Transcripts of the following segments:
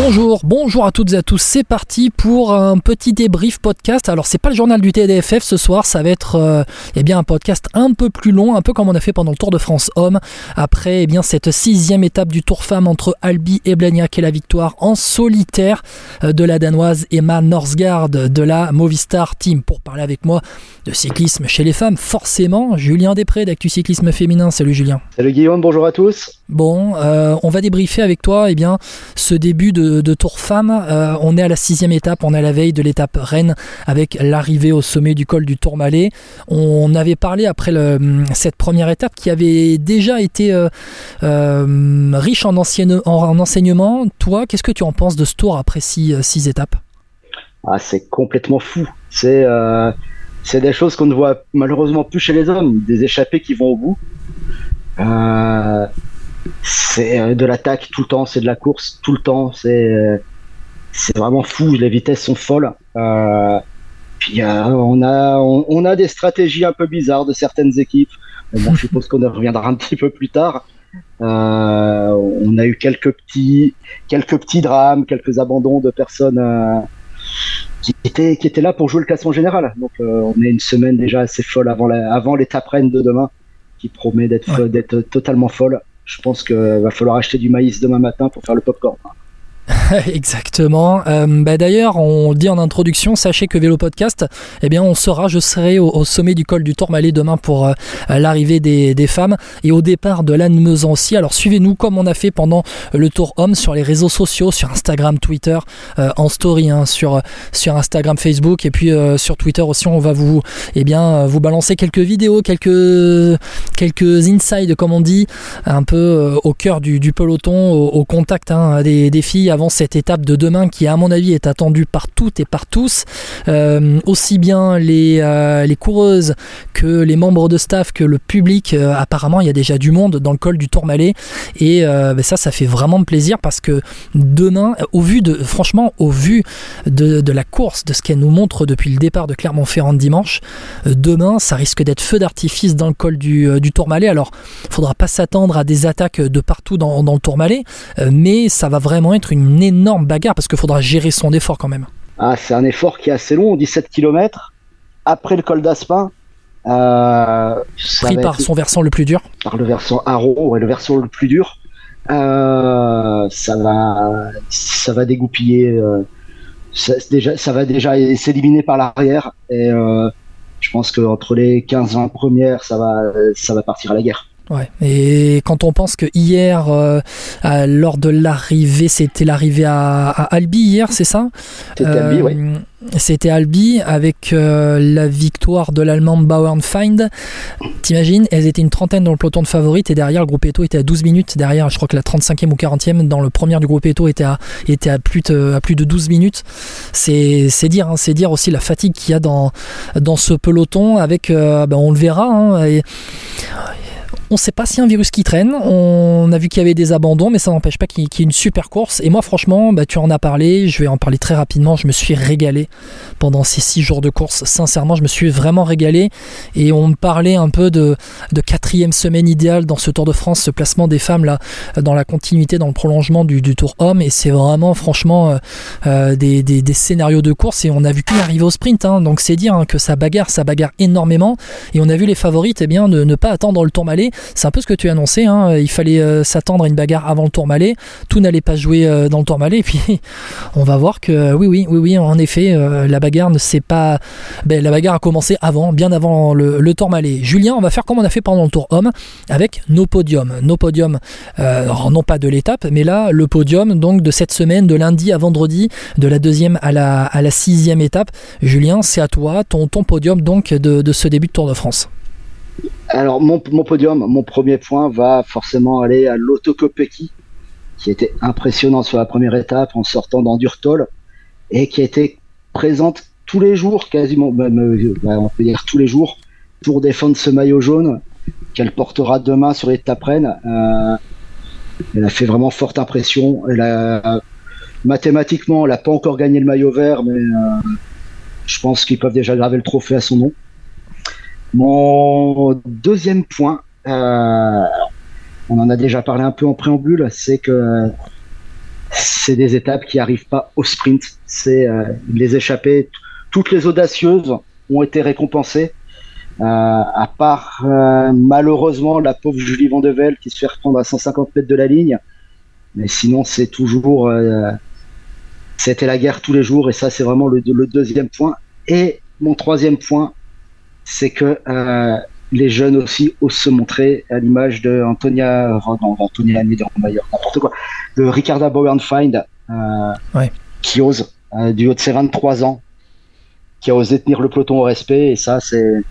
Bonjour, bonjour à toutes et à tous. C'est parti pour un petit débrief podcast. Alors c'est pas le journal du TDFF ce soir, ça va être euh, eh bien un podcast un peu plus long, un peu comme on a fait pendant le Tour de France homme. Après eh bien cette sixième étape du Tour femme entre Albi et Blagnac et la victoire en solitaire euh, de la danoise Emma Norsgaard de la Movistar Team. Pour parler avec moi de cyclisme chez les femmes, forcément Julien Després d'Actu Cyclisme Féminin. Salut Julien. Salut Guillaume, bonjour à tous. Bon, euh, on va débriefer avec toi eh bien, ce début de, Tour Femme. Euh, on est à la sixième étape, on est à la veille de l'étape Rennes avec l'arrivée au sommet du col du Tourmalet. On avait parlé après cette première étape qui avait déjà été euh, riche en, ancienne, en, en enseignement. Toi, qu'est-ce que tu en penses de ce tour après six, étapes? Ah, C'est complètement fou. C'est des choses qu'on ne voit malheureusement plus chez les hommes, des échappées qui vont au bout. C'est de l'attaque tout le temps, c'est de la course tout le temps, c'est c'est vraiment fou, les vitesses sont folles. Euh, puis euh, on a on, on, a des stratégies un peu bizarres de certaines équipes. Bon, je suppose qu'on reviendra un petit peu plus tard. Euh, on a eu quelques petits quelques petits drames, quelques abandons de personnes euh, qui étaient qui étaient là pour jouer le classement général. Donc on est une semaine déjà assez folle avant la, avant l'étape reine de demain qui promet d'être ouais. d'être totalement folle je pense qu'il va falloir acheter du maïs demain matin pour faire le popcorn. Exactement. Euh, bah D'ailleurs, on dit en introduction, sachez que Vélo Podcast, eh bien, on sera, je serai au, sommet du col du Tourmalet demain pour euh, l'arrivée des, femmes et au départ de l'Anne aussi. Alors suivez-nous comme on a fait pendant le Tour Homme sur les réseaux sociaux, sur Instagram, Twitter, euh, en story, hein, sur sur Instagram, Facebook et puis sur Twitter aussi. On va vous, eh bien, vous balancer quelques vidéos, quelques quelques insides comme on dit, un peu au cœur du, peloton, au, contact hein, des filles avant cette étape de demain qui à mon avis est attendue par toutes et par tous. Euh, aussi bien les, euh, les coureuses que les membres de staff que le public euh, apparemment il y a déjà du monde dans le col du Tourmalet. Et ben ça ça fait vraiment plaisir parce que demain au vu de franchement au vu de, de la course de ce qu'elle nous montre depuis le départ de Clermont-Ferrand dimanche demain ça risque d'être feu d'artifice dans le col du, du Tourmalet. Alors faudra pas s'attendre à des attaques de partout dans, dans le Tourmalet mais ça va vraiment être une énorme bagarre parce qu'il faudra gérer son effort quand même. Ah, c'est un effort qui est assez long, 17 km. Après le col d'Aspin, euh, pris par être... son versant le plus dur. Par le versant Haro, ouais, le versant le plus dur. Euh, ça va, ça va dégoupiller. Euh, ça, déjà, ça va déjà s'éliminer par l'arrière. Et je pense qu'entre les 15-20 premières, ça va, ça va partir à la guerre. Ouais. Et quand on pense que hier, euh, à, lors de l'arrivée, c'était l'arrivée à, à, Albi hier, c'est ça? C'était euh, Albi, oui. C'était Albi avec euh, la victoire de l'Allemande Bauernfeind. T'imagines, elles étaient une trentaine dans le peloton de favorites et derrière, le groupe Eto était à 12 minutes. Derrière, je crois que la 35e ou 40e dans le premier du groupe Eto était à, était à, plus, de, à plus de 12 minutes. C'est dire, hein, c'est dire aussi la fatigue qu'il y a dans, dans ce peloton avec, ben, on le verra. Hein, et, on ne sait pas si un virus qui traîne. On a vu qu'il y avait des abandons, mais ça n'empêche pas qu'il y ait une super course. Et moi, franchement, bah, tu en as parlé. Je vais en parler très rapidement. Je me suis régalé pendant ces six jours de course. Sincèrement, je me suis vraiment régalé. Et on me parlait un peu de, quatrième semaine idéale dans ce Tour de France, ce placement des femmes là, dans la continuité, dans le prolongement du, Tour Homme. Et c'est vraiment, franchement, euh, euh, des, scénarios de course. Et on a vu qu'une arrivée au sprint. Hein. Donc c'est dire hein, que ça bagarre, ça bagarre énormément. Et on a vu les favorites, eh bien, ne pas attendre le Tourmalet. C'est un peu ce que tu as annoncé. Hein. Il fallait euh, s'attendre à une bagarre avant le Tourmalet. Tout n'allait pas jouer euh, dans le Tourmalet. Et puis, on va voir que oui, oui, oui, oui, en effet, euh, la bagarre ne s'est pas. Ben, la bagarre a commencé avant, bien avant le, Tourmalet. Julien, on va faire comme on a fait pendant le Tour Homme avec nos podiums. Nos podiums, non pas de l'étape, mais là, le podium donc de cette semaine, de lundi à vendredi, de la deuxième à la, à la sixième étape. Julien, c'est à toi, ton, podium donc de ce début de Tour de France. Alors, mon, podium, mon premier point va forcément aller à Lotto Kopecky, qui était impressionnant sur la première étape en sortant d'Endurtol et qui a été présente tous les jours, quasiment, même, on peut dire tous les jours, pour défendre ce maillot jaune qu'elle portera demain sur l'étape Rennes. Euh, elle a fait vraiment forte impression. Elle a, mathématiquement, elle n'a pas encore gagné le maillot vert, mais euh, je pense qu'ils peuvent déjà graver le trophée à son nom. Mon deuxième point, euh, on en a déjà parlé un peu en préambule, c'est que c'est des étapes qui n'arrivent pas au sprint. C'est les échappées, toutes les audacieuses ont été récompensées. Euh, à part euh, malheureusement la pauvre Julie Vandevel qui se fait reprendre à 150 mètres de la ligne. Mais sinon, c'est toujours. Euh, c'était la guerre tous les jours et ça, c'est vraiment le, deuxième point. Et mon troisième point, c'est que les jeunes aussi osent se montrer à l'image de Antonia, non, Antonia n'importe quoi, de Ricarda Bauernfeind, qui ose, du haut de ses 23 ans, qui a osé tenir le peloton au respect. Et ça, c'est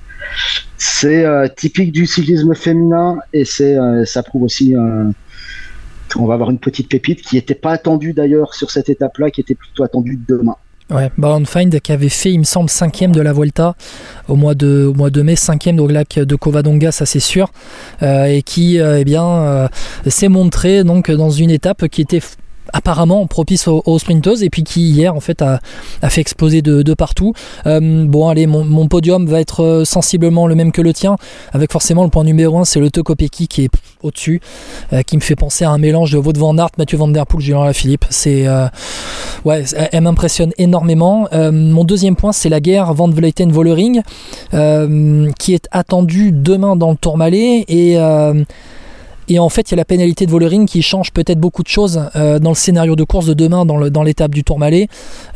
c'est euh, typique du cyclisme féminin et c'est euh, ça prouve aussi euh, qu'on va avoir une petite pépite qui n'était pas attendue d'ailleurs sur cette étape-là, qui était plutôt attendue demain. Ouais, Find qui avait fait, il me semble, cinquième de la Vuelta au mois de, au mois de mai, cinquième au lac de Covadonga, ça c'est sûr, et qui, eh bien, s'est montré donc dans une étape qui était apparemment propice aux, aux, sprinteuses et puis qui hier en fait a, fait exploser de, partout. Euh, bon allez, mon, podium va être euh, sensiblement le même que le tien, avec forcément le point numéro 1 c'est le Tokopeki qui est au-dessus, euh, qui me fait penser à un mélange de Wout van Mathieu Van Der Poel, Julien Philippe. C'est ouais, elle m'impressionne énormément. mon deuxième point c'est la guerre Van Vleuten Vollering qui est attendue demain dans le Tourmalet et et en fait, il y a la pénalité de Vollering qui change peut-être beaucoup de choses euh, dans le scénario de course de demain, dans l'étape du Tourmalet.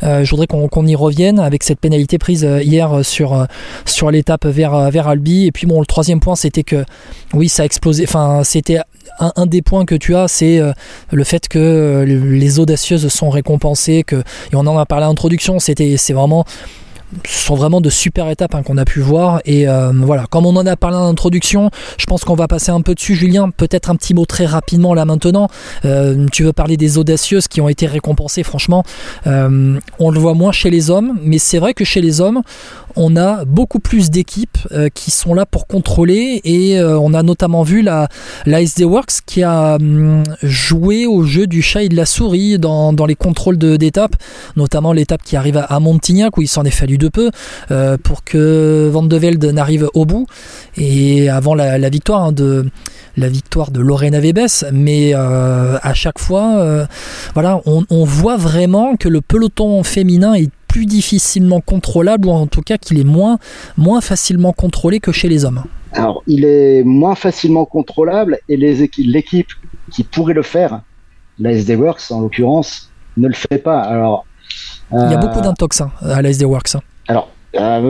Euh, je voudrais qu'on y revienne avec cette pénalité prise euh, hier sur, sur l'étape vers, vers Albi. Et puis bon, le troisième point, c'était que oui, ça a explosé. Enfin, c'était un, des points que tu as, c'est le fait que les audacieuses sont récompensées, que, et on en a parlé à l'introduction, c'est vraiment ce sont vraiment de super étapes hein, qu'on a pu voir. Et euh, voilà, comme on en a parlé en introduction, je pense qu'on va passer un peu dessus. Julien, peut-être un petit mot très rapidement là maintenant. Euh, tu veux parler des audacieuses qui ont été récompensées, franchement. Euh, on le voit moins chez les hommes, mais c'est vrai que chez les hommes, on a beaucoup plus d'équipes qui sont là pour contrôler. Et on a notamment vu la, la SD Works qui a hum, joué au jeu du chat et de la souris dans, les contrôles d'étapes, notamment l'étape qui arrive à Montignac où il s'en est fallu de peu euh, pour que Van de Velde n'arrive au bout et avant la, victoire hein, de la victoire de Lorena Vebes, mais euh, à chaque fois, euh, voilà, on, voit vraiment que le peloton féminin est plus difficilement contrôlable, ou en tout cas qu'il est moins, moins facilement contrôlé que chez les hommes. Alors, il est moins facilement contrôlable, et l'équipe qui pourrait le faire, la SD Works en l'occurrence, ne le fait pas. Alors, il y a beaucoup d'intox hein, à la SD Works. Hein. Alors, euh,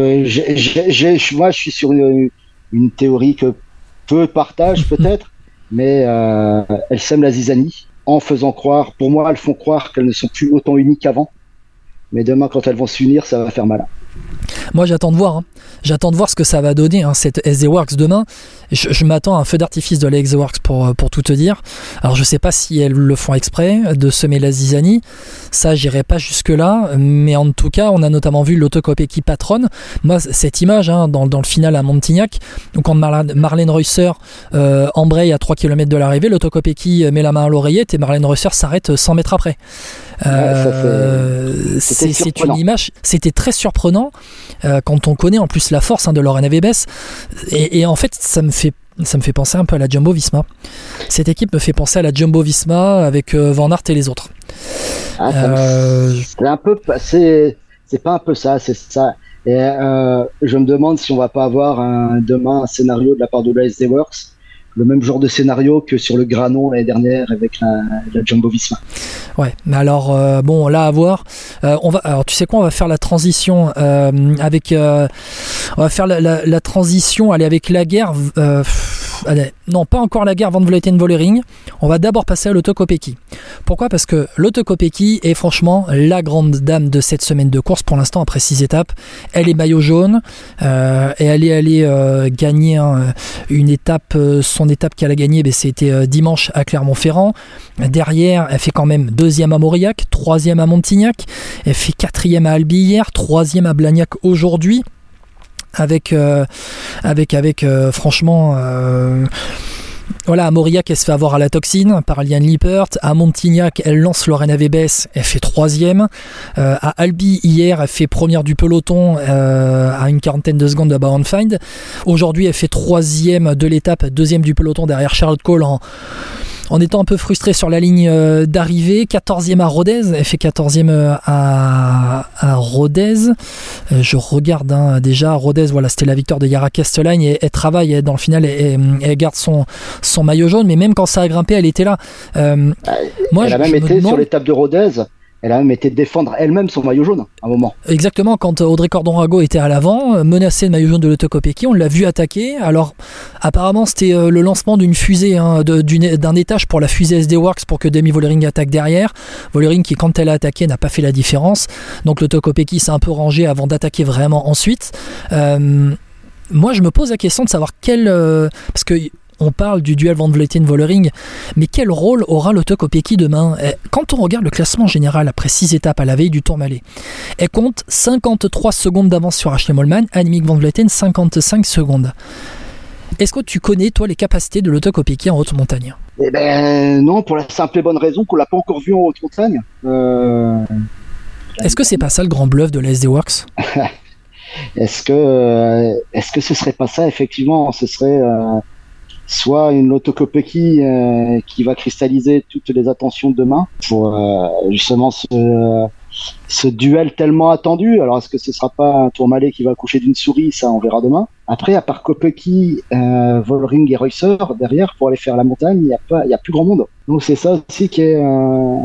moi, je suis sur une, théorie que peu partagent peut-être, mais euh, elles sèment la zizanie en faisant croire, pour moi, elles font croire qu'elles ne sont plus autant unies qu'avant. Mais demain, quand elles vont s'unir, ça va faire mal. Moi, j'attends de voir. Hein. J'attends de voir ce que ça va donner, hein, cette SD Works demain. Je, m'attends à un feu d'artifice de la SD Works pour, pour tout te dire. Alors, je sais pas si elles le font exprès de semer la zizanie. Ça, j'irai pas jusque-là. Mais en tout cas, on a notamment vu l'autocopie patronne. Moi, cette image hein, dans, dans, le final à Montignac, donc quand Marlène Reusser euh, embraye à 3 km de l'arrivée, l'autocopie met la main à l'oreillette et Marlène Reusser s'arrête 100 mètres après. Euh, c'est une image, c'était très surprenant euh, quand on connaît en plus la force hein, de Lorena Vebes. Et, en fait, ça me fait ça me fait penser un peu à la Jumbo Visma. Cette équipe me fait penser à la Jumbo Visma avec euh, Van Aert et les autres. Ah, euh, c'est un peu, c'est pas un peu ça, c'est ça. Et je me demande si on va pas avoir un, demain un scénario de la part de l'ASD Works le même genre de scénario que sur le Granon l'année dernière avec la, Jumbo Visma. Ouais, mais alors euh, bon, là à voir. Euh, on va, alors tu sais quoi, on va faire la transition euh, avec, on va faire la, la, transition, aller avec la guerre. Non, pas encore la guerre Van Vleuten Vollering. On va d'abord passer à l'autocopéki. Pourquoi? Parce que l'autocopéki est franchement la grande dame de cette semaine de course pour l'instant après six étapes. Elle est maillot jaune et elle est allée gagner une étape son étape qu'elle a gagnée, ben, c'était euh, dimanche à Clermont-Ferrand. Derrière, elle fait quand même deuxième à Mauriac, troisième à Montignac. Elle fait quatrième à Albi hier, troisième à Blagnac aujourd'hui. Avec, avec, avec franchement voilà, à Mauriac, elle se fait avoir à la toxine par Liane Lippert. À Montignac, elle lance Lorena Vebes, elle fait troisième. Euh, à Albi, hier, elle fait première du peloton euh, à une quarantaine de secondes de Bound Find. Aujourd'hui, elle fait troisième de l'étape, deuxième du peloton derrière Charlotte Cole en en étant un peu frustré sur la ligne euh, d'arrivée. 14e à Rodez, elle fait 14e euh, à, Rodez. Euh, je regarde hein, déjà Rodez, voilà, c'était la victoire de Yara Castellane et elle travaille dans le final, et elle, garde son, son maillot jaune, mais même quand ça a grimpé, elle était là. moi, elle a même été sur l'étape de Rodez elle a même été défendre elle-même son maillot jaune à un moment. Exactement, quand Audrey Cordon-Rago était à l'avant, euh, menacé de maillot jaune de l'autocopéki, on l'a vu attaquer. Alors, apparemment, c'était euh, le lancement d'une fusée, hein, d'un étage pour la fusée SD Works pour que Demi Vollering attaque derrière. Vollering qui, quand elle a attaqué, n'a pas fait la différence. Donc l'autocopéki s'est un peu rangé avant d'attaquer vraiment ensuite. Euh, moi, je me pose la question de savoir quel. parce que on parle du duel Van Vleuten-Vollering, mais quel rôle aura l'Auto demain? Eh, Quand on regarde le classement général après 6 étapes à la veille du Tourmalet, elle compte 53 secondes d'avance sur Ashley Molman, Annemiek Van Vleuten 55 secondes. Est-ce que tu connais, toi, les capacités de l'Auto en haute montagne? Eh ben non, pour la simple et bonne raison qu'on l'a pas encore vu en haute montagne. Euh, est-ce que c'est pas ça le grand bluff de la SD Works? Est-ce que, euh, est-ce que ce serait pas ça Effectivement, ce serait euh, soit une autocopie euh, qui va cristalliser toutes les attentions de demain pour euh, justement ce, ce duel tellement attendu. Alors est-ce que ce sera pas un Tourmalet qui va coucher d'une souris? Ça, on verra demain. Après, à part Kopecky, euh, Volring et Reusser, derrière, pour aller faire la montagne, il n'y a, a plus grand monde. Donc c'est ça aussi qui est. Euh,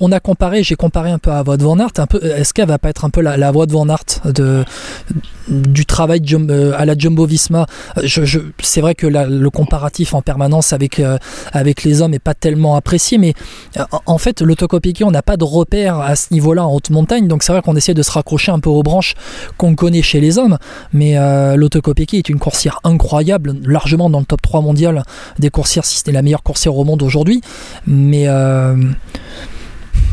on, a comparé, j'ai comparé un peu à Voix de Van Aert. Peu, est-ce qu'elle va pas être un peu la, voix de Van Aert de, du travail euh, à la Jumbo Visma? Je, C'est vrai que le comparatif en permanence avec, euh, avec les hommes est pas tellement apprécié, mais en fait, l'autocopie, on n'a pas de repère à ce niveau-là en haute montagne. Donc c'est vrai qu'on essaie de se raccrocher un peu aux branches qu'on connaît chez les hommes, mais l'autocopie est une coursière incroyable, largement dans le top 3 mondial des coursières, si c'était la meilleure coursière au monde aujourd'hui. Mais euh,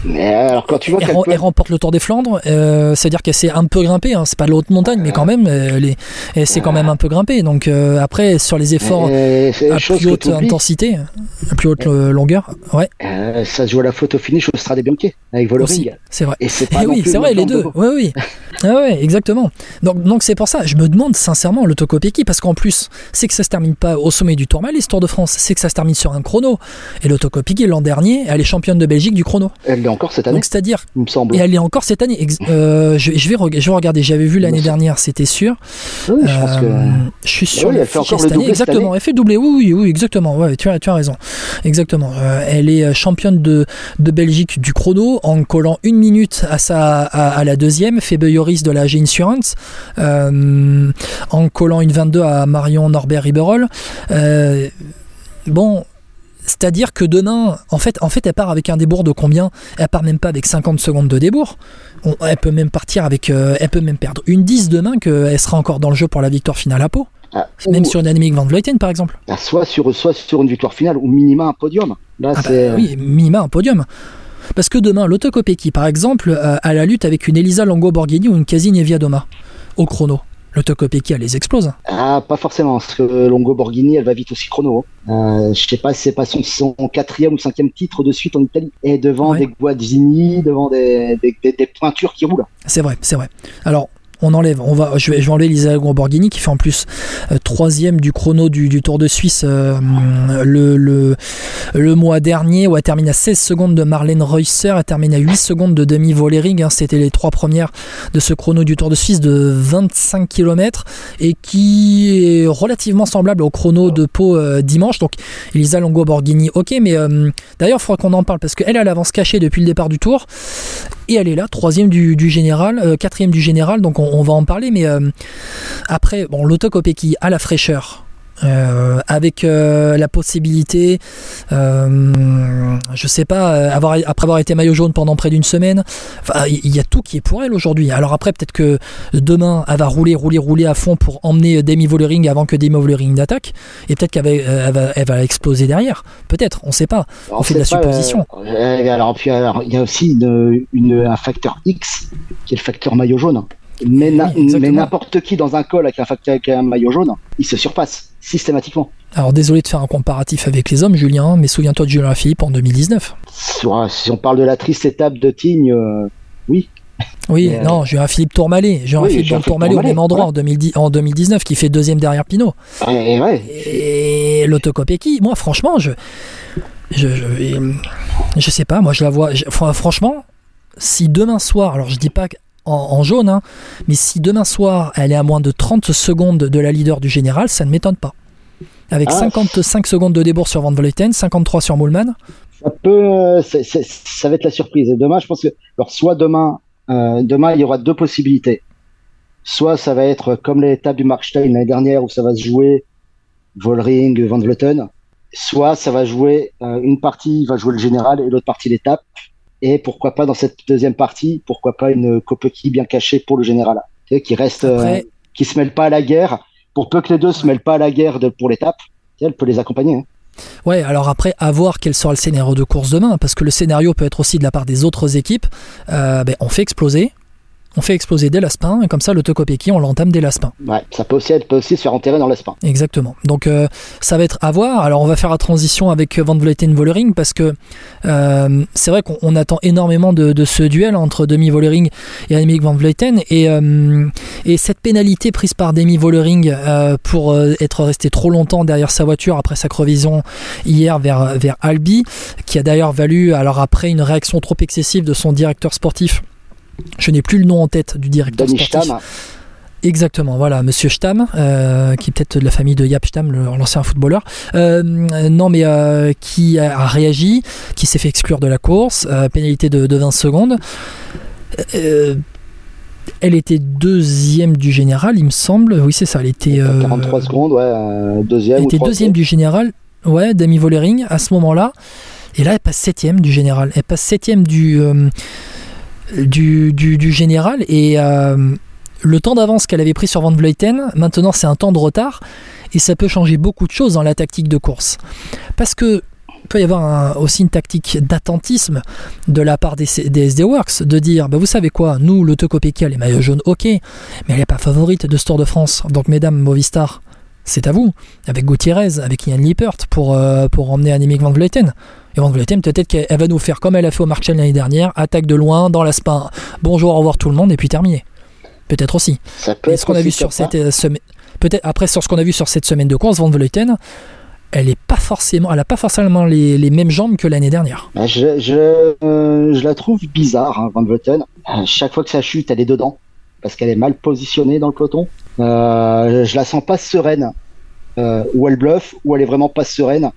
mais alors quand tu vois elle, remporte le Tour des Flandres, euh, c'est-à-dire qu'elle s'est un peu grimpée. Hein, c'est pas de haute montagne, mais quand même, elle, est, s'est quand même un peu grimpée. Donc euh, après, sur les efforts à plus haute intensité, à plus haute longueur, ouais. Euh, ça se joue à la photo finish au Strade Bianchi avec Vollering. C'est vrai. Et c'est pas oui, c'est vrai, les deux. Oui, oui. ah ouais, exactement. Donc donc c'est pour ça. Je me demande sincèrement le qui parce qu'en plus, c'est que ça se termine pas au sommet du Tourmalet, l'histoire de France. C'est que ça se termine sur un chrono. Et le l'an dernier, elle est championne de Belgique du chrono encore cette année. Donc c'est-à-dire, il me semble. Et elle est encore cette année. Euh, je, vais je vais regarder. J'avais vu l'année dernière, c'était sûr. Oui, je, pense que... Euh, je suis sûr. Oui, elle fait encore cette année. Exactement. Elle fait doubler. Oui, oui, oui, exactement. Ouais, tu as, tu as raison. Exactement. Euh, elle est championne de, de Belgique du chrono en collant une minute à sa à, la deuxième. Fait Yoris de la G Insurance en collant une 22 à Marion Norbert Riberol. bon, c'est-à-dire que demain, en fait, en fait, elle part avec un débours de combien? Elle part même pas avec 50 secondes de débours. elle peut même partir avec, euh, elle peut même perdre une 10 demain qu'elle sera encore dans le jeu pour la victoire finale à Pau. Ah, même sur une Annemiek van Vleuten par exemple. Ah, soit sur soit sur une victoire finale ou minima un podium. Là, ah bah oui, minima un podium. Parce que demain, l'autocopéki, par exemple, euh, à la lutte avec une Elisa Longo Borghini ou une Casine Viadoma au chrono. L'autocopéki, elle les explose. Ah, pas forcément, parce que Longo Borghini, elle va vite aussi chrono. Euh, je sais pas si c'est pas son, quatrième ou cinquième titre de suite en Italie. Et devant des Guadagnini, devant des, des, des, pointures qui roulent. C'est vrai, c'est vrai. Alors, on enlève, on va, je vais, enlever Lisa Borghini qui fait en plus euh, troisième du chrono du, Tour de Suisse euh, le, mois dernier. Où elle termine à 16 secondes de Marlène Reusser, elle termine à 8 secondes de Demi Vollering, hein, c'était les trois premières de ce chrono du Tour de Suisse de 25 km et qui est relativement semblable au chrono de Pau euh, dimanche. Donc Elisa Longo Borghini, ok, mais d'ailleurs il faudra qu'on en parle parce qu'elle a l'avance cachée depuis le départ du Tour et elle est là, troisième du, général, quatrième du général, donc on, va en parler, mais euh, après, bon, l'autocopéki à la fraîcheur, euh, avec euh, la possibilité, euh, je sais pas, avoir, après avoir été maillot jaune pendant près d'une semaine, il y a tout qui est pour elle aujourd'hui. Alors après, peut-être que demain, elle va rouler, rouler, rouler à fond pour emmener Demi Vollering avant que Demi Vollering n'attaque, et peut-être qu'elle va, elle va, exploser derrière. Peut-être, on sait pas. On, fait de la supposition. alors, puis, il y a aussi une, un facteur X qui est le facteur maillot jaune. Mais, Oui, n'importe qui dans un col avec un, avec un maillot jaune, il se surpasse systématiquement. Alors désolé de faire un comparatif avec les hommes, Julien, mais souviens-toi de Julien Philippe en 2019. Sur- si on parle de la triste étape de Tignes, euh, Oui, Mais, euh, non, Julien Philippe Tourmalet, Julien oui, Philippe Tourmalet au même endroit ouais. en, 2010 en 2019, qui fait deuxième derrière Pinot. et ouais, Et l'autocopéki, moi franchement, je, je, je, je sais pas, moi je la vois, je- franchement, si demain soir, alors je dis pas en, en jaune, hein, mais si demain soir elle est à moins de 30 secondes de la leader du général, ça ne m'étonne pas. Avec Ah. 55 secondes de débours sur Van Vleuten, 53 sur Mollman. ça peut, euh, ça va être la surprise. Et demain, je pense que, alors soit demain, euh, demain il y aura deux possibilités. Soit ça va être comme l'étape du Markstein l'année dernière où ça va se jouer Volring, Van Vleuten. Soit ça va jouer euh, une partie va jouer le général et l'autre partie l'étape. Et pourquoi pas dans cette deuxième partie, pourquoi pas une Kopecky bien cachée pour le général, qui reste, euh, qui se mêle pas à la guerre. Pour peu que les deux se mêlent pas à la guerre de, pour l'étape, elle peut les accompagner. hein. Ouais, alors après, à voir quel sera le scénario de course demain, parce que le scénario peut être aussi de la part des autres équipes. Euh, ben, on fait exploser, on fait exploser dès l'Aspin, et comme ça, l'autocopéki, on l'entame dès l'Aspin. Ouais, ça peut aussi, être, peut aussi se faire enterrer dans l'espin. Exactement. Donc euh, ça va être à voir. Alors on va faire la transition avec Van Vleuten Vollering parce que euh, c'est vrai qu'on on attend énormément de, de ce duel entre Demi Vollering et Annemiek Van Vleuten et, euh, et cette pénalité prise par Demi Vollering euh, pour euh, être resté trop longtemps derrière sa voiture après sa crevaison hier vers, vers Albi qui a d'ailleurs valu alors après une réaction trop excessive de son directeur sportif je n'ai plus le nom en tête du directeur sportif. Stamm, Exactement, voilà, Monsieur Stamm, euh, qui est peut-être de la famille de Yap Stamm, l'ancien footballeur. Euh, non, mais euh, qui a, réagi, qui s'est fait exclure de la course, pénalité de, de 20 secondes. Elle était deuxième du général, il me semble. Oui, c'est ça. Elle était, euh, 43 secondes, ouais, deuxième elle ou était deuxième du général, ouais, Demi Vollering à ce moment-là. Et là, elle passe septième du général. Elle passe septième du, du, du, général. Et euh, le temps d'avance qu'elle avait pris sur Van Vleuten, maintenant c'est un temps de retard. Et ça peut changer beaucoup de choses dans la tactique de course. Parce que peut y avoir aussi une tactique d'attentisme de la part des, des SD Works, de dire, bah vous savez quoi, nous, l'autocopéki, les maillots jaunes, ok, mais elle n'est pas favorite de ce Tour de France. Donc mesdames, Movistar, c'est à vous, avec Gutiérrez, avec Ian Lippert, pour, euh, pour emmener Annemiek van Vleuten. Et van Vleuten, peut-être qu'elle elle va nous faire comme elle a fait au Mark l'année dernière, attaque de loin, dans la spin, bonjour, au revoir tout le monde, et puis terminé. Peut-être aussi. Ça peut Et être ce qu'on a aussi vu sur comme ça. cette euh, semaine, peut-être après sur ce qu'on a vu sur cette semaine de course, Van Vleuten, elle est pas forcément, elle a pas forcément les, les mêmes jambes que l'année dernière. Bah, Je, je, euh, je la trouve bizarre, hein, Van Vleuten. Chaque fois que ça chute, elle est dedans, parce qu'elle est mal positionnée dans le peloton. Euh, je la sens pas sereine. Euh, ou elle bluffe, ou elle est vraiment pas sereine,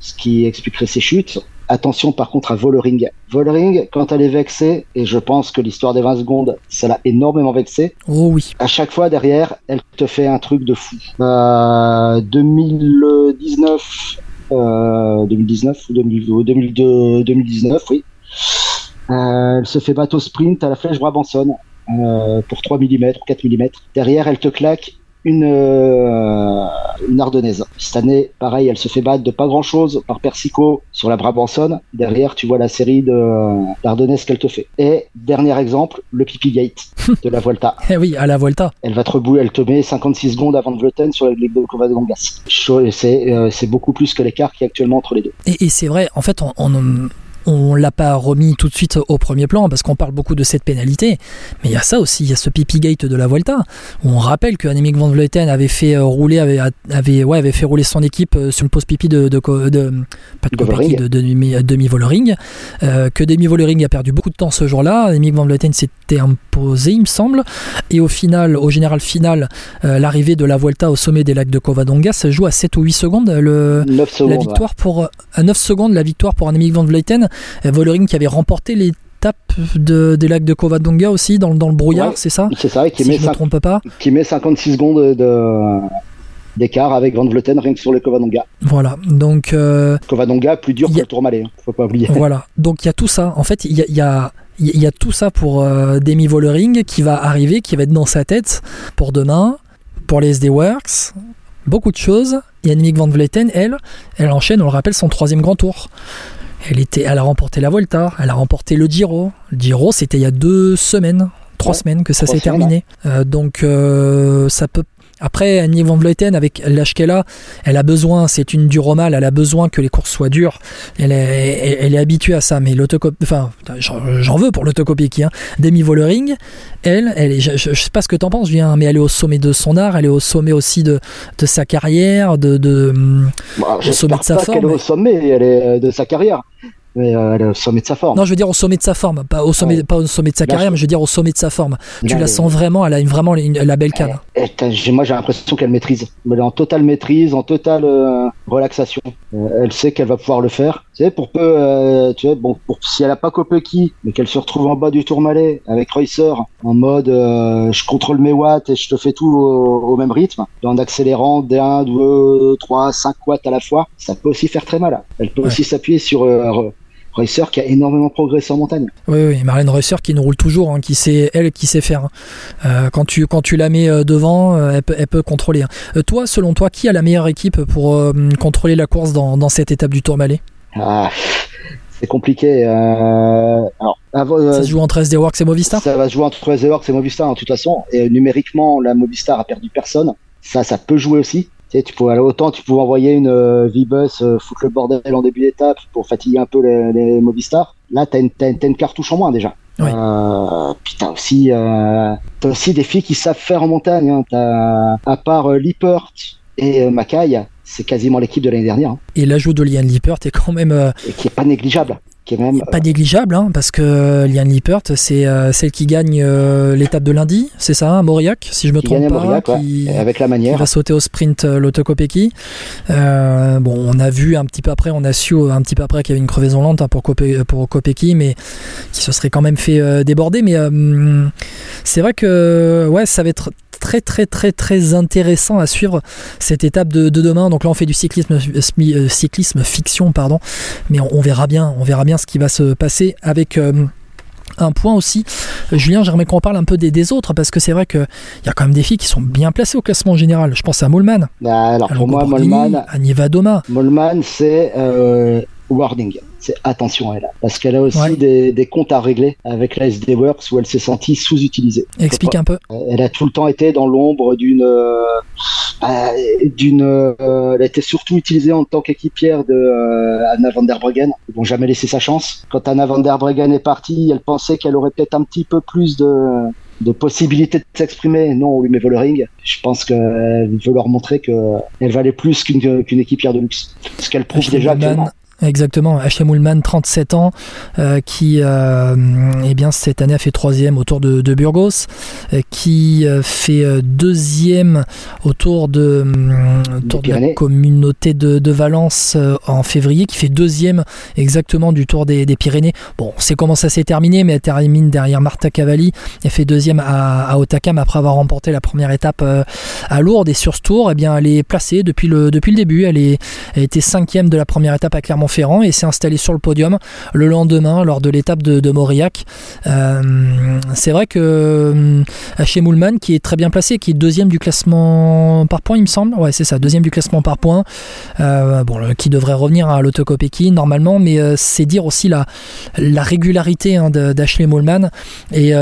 ce qui expliquerait ses chutes. Attention par contre à Vollering. Vollering, quand elle est vexée, et je pense que l'histoire des 20 secondes, ça l'a énormément vexée, Oh oui. à chaque fois derrière, elle te fait un truc de fou. Euh, 2019, euh, 2019 ou 2000 ou 2002, 2019, oui. Euh, elle se fait battre au sprint à la flèche Brabanson euh, pour 3 mm ou 4 mm. Derrière, elle te claque une, euh, une ardennaise. Cette année, pareil, elle se fait battre de pas grand chose par Persico sur la Brabanson. Derrière, tu vois la série de d'ardennaises qu'elle te fait. Et dernier exemple, le Pipi Gate de la Volta. Eh oui, à la Volta. Elle va te rebouler, elle te met 56 secondes avant de Vleuten sur la ligue de C'est euh, c'est beaucoup plus que l'écart qui est actuellement entre les deux. Et, et c'est vrai, en fait, on, on, on l'a pas remis tout de suite au premier plan parce qu'on parle beaucoup de cette pénalité. Mais il y a ça aussi, il y a ce pipi gate de la Volta. Où on rappelle que Annemiek van Vleuten avait fait euh, rouler, avait, avait, ouais, avait fait rouler son équipe euh, sur le post pipi de, de, de- pas de, De Kopecky, Vollering. de, de demi, demi Vollering. Euh, que Demi Vollering a perdu beaucoup de temps ce jour-là. Annemiek van Vleuten imposé, il me semble. Et au final, au général final, euh, l'arrivée de la Volta au sommet des lacs de Covadonga se joue à 7 ou 8 secondes. Le, 9 secondes. la victoire pour à 9 secondes la victoire pour Annemiek van Vleuten Euh, Vollering qui avait remporté l'étape de, des lacs de Covadonga aussi dans, dans le brouillard Ouais. c'est ça? C'est ça, qui, si met je me trompe pas qui met 56 secondes de- d'écart avec Van Vleuten rien que sur le Covadonga. voilà donc euh, Covadonga plus dur y que a- le Tourmalet, hein, faut pas oublier. voilà donc il y a tout ça en fait il y a, il y a il y a tout ça pour euh, Demi Vollering qui va arriver, qui va être dans sa tête pour demain, pour les SD Works, beaucoup de choses. Et Annemiek van Vleuten, elle, elle enchaîne, on le rappelle, son troisième grand tour. Elle, était, elle a remporté la Volta, elle a remporté le Giro. Le Giro, c'était il y a deux semaines, trois Ouais, semaines que ça s'est terminé. Euh, donc euh, ça peut. Après, Annie Van Vleuten, avec l'âge qu'elle a, elle a besoin, c'est une duromal, elle a besoin que les courses soient dures. Elle est, elle, elle est habituée à ça. Mais l'autocopie, enfin, j'en veux pour l'autocopie qui, hein. Demi Vollering, elle, elle est, je, je, je sais pas ce que t'en penses, Julien, mais elle est au sommet de son art, elle est au sommet aussi de, de sa carrière, de, de hum, Bah, Au sommet de sa pas forme, est au sommet elle est, euh, de sa carrière. Mais euh, elle est au sommet de sa forme. non, je veux dire au sommet de sa forme, pas au sommet, Ouais. pas au sommet de sa Là, carrière, je- mais je veux dire au sommet de sa forme. Tu la sens vraiment, elle a une, vraiment une- la belle canne. Et t'as- j'ai- moi, j'ai l'impression qu'elle maîtrise. Elle est en totale maîtrise, en totale euh, relaxation. Euh, elle sait qu'elle va pouvoir le faire. Tu sais, pour peu, euh, tu vois, bon, pour, si elle a pas Kopecky, mais qu'elle se retrouve en bas du Tourmalet avec Reusser en mode je contrôle mes watts et je te fais tout au, au même rythme, en accélérant des 1, 2, 3, 5 watts à la fois, ça peut aussi faire très mal. Elle peut Ouais. aussi s'appuyer sur euh, Reusser qui a énormément progressé en montagne. Oui, oui, Marlène Reusser qui nous roule toujours, hein, qui sait, elle qui sait faire. hein. Euh, quand, tu, quand tu la mets euh, devant, euh, elle, peut, elle peut contrôler. hein. Toi, selon toi, qui a la meilleure équipe pour contrôler la course dans, dans cette étape du Tourmalet? Ah, c'est compliqué. Alors, avant, euh, Ça se joue entre SD Works et Movistar? Ça va se jouer entre The Works et Movistar, en toute façon. Et numériquement, la Movistar a perdu personne. Ça, ça peut jouer aussi. Tu sais, tu pouvais, autant tu pouvais envoyer une euh, V-Bus euh, foutre le bordel en début d'étape pour fatiguer un peu les, les Movistar. Là, t'as une, cartouche en moins déjà. Oui. Euh, puis t'as aussi, euh, t'as aussi des filles qui savent faire en montagne. Hein. T'as, à part euh, Lippert et euh, Mackay, c'est quasiment l'équipe de l'année dernière. hein, Et l'ajout de Liane Lippert est quand même euh, et qui est pas négligeable. Qui est même, pas négligeable, hein, parce que Liane Lippert, c'est euh, celle qui gagne euh, l'étape de lundi, c'est ça, à Mauriac, si je me qui trompe pas. Mauriac, ouais, qui- avec la qui manière. va sauter au sprint euh, l'Autocopéki. Euh, bon, on a vu un petit peu après, on a su euh, un petit peu après qu'il y avait une crevaison lente hein, pour, Copé, pour Kopecky, mais qui se serait quand même fait euh, déborder. Mais euh, c'est vrai que ouais, ça va être très très très très intéressant à suivre cette étape de, de demain. Donc là, on fait du cyclisme, euh, cyclisme fiction, pardon, mais on, on verra bien, on verra bien ce qui va se passer avec. euh, un point aussi, Euh, Julien, j'aimerais qu'on parle un peu des, des autres parce que c'est vrai qu'il y a quand même des filles qui sont bien placées au classement général. Je pense à Mollman, Ah, Alors à pour moi, Molman, à Nivadoma. Molman, c'est euh, wording. C'est attention à elle. Parce qu'elle a aussi Ouais. des, des comptes à régler avec la SD Works où elle s'est sentie sous-utilisée. Explique un peu. Elle a tout le temps été dans l'ombre d'une. euh, bah, d'une euh, elle a été surtout utilisée en tant qu'équipière de euh, Anna van der Breggen. Ils vont jamais laisser sa chance. Quand Anna van der Breggen est partie, elle pensait qu'elle aurait peut-être un petit peu plus de de possibilités de s'exprimer. Non, on lui met Vollering. Je pense qu'elle veut leur montrer qu'elle valait plus qu'une qu'une équipière de luxe. Ce qu'elle prouve Ashley déjà actuellement. Exactement, Ashley Moolman, 37 ans, euh, qui, euh, eh bien, cette année a fait troisième au Tour de, de Burgos, euh, qui fait deuxième au Tour de, tour de la communauté de, de Valence en février, qui fait deuxième exactement du Tour des, des Pyrénées. Bon, on sait comment ça s'est terminé, mais elle termine derrière Marta Cavalli. Elle fait deuxième à, à Otakam après avoir remporté la première étape à Lourdes. Et sur ce tour, eh bien, elle est placée depuis le, depuis le début. Elle, est, elle était cinquième de la première étape à Clermont-Ferrand et s'est installée sur le podium le lendemain lors de l'étape de, de Mauriac. Euh, c'est vrai que euh, chez Moulman, qui est très bien placé, qui est deuxième du classement par points, il me semble. Ouais, c'est ça, deuxième du classement par points. Euh, bon, qui devrait revenir à l'autocopéki normalement, mais c'est dire aussi la, la régularité hein, d'Ashley Moulman. Et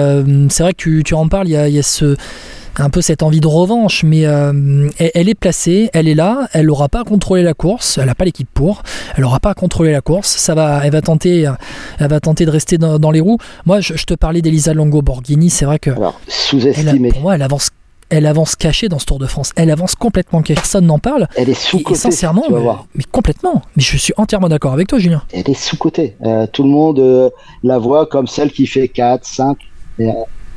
c'est vrai que tu, en parles, il y a ce un peu cette envie de revanche, mais euh, elle, elle est placée, elle est là, elle n'aura pas à contrôler la course, elle n'a pas l'équipe pour, elle n'aura pas à contrôler la course, ça va, elle va tenter, euh, elle va tenter de rester dans, dans les roues. Moi, je, je te parlais d'Elisa Longo Borghini, c'est vrai que Alors, elle, sous-estimée. pour moi, elle avance, elle avance cachée dans ce Tour de France, elle avance complètement cachée, personne n'en parle. Elle est Et, et sous-cotée. sincèrement, tu vas mais, voir. mais complètement. Mais je suis entièrement d'accord avec toi, Julien. elle est sous-cotée. Euh, tout le monde euh, la voit comme celle qui fait 4, 5. Et, euh,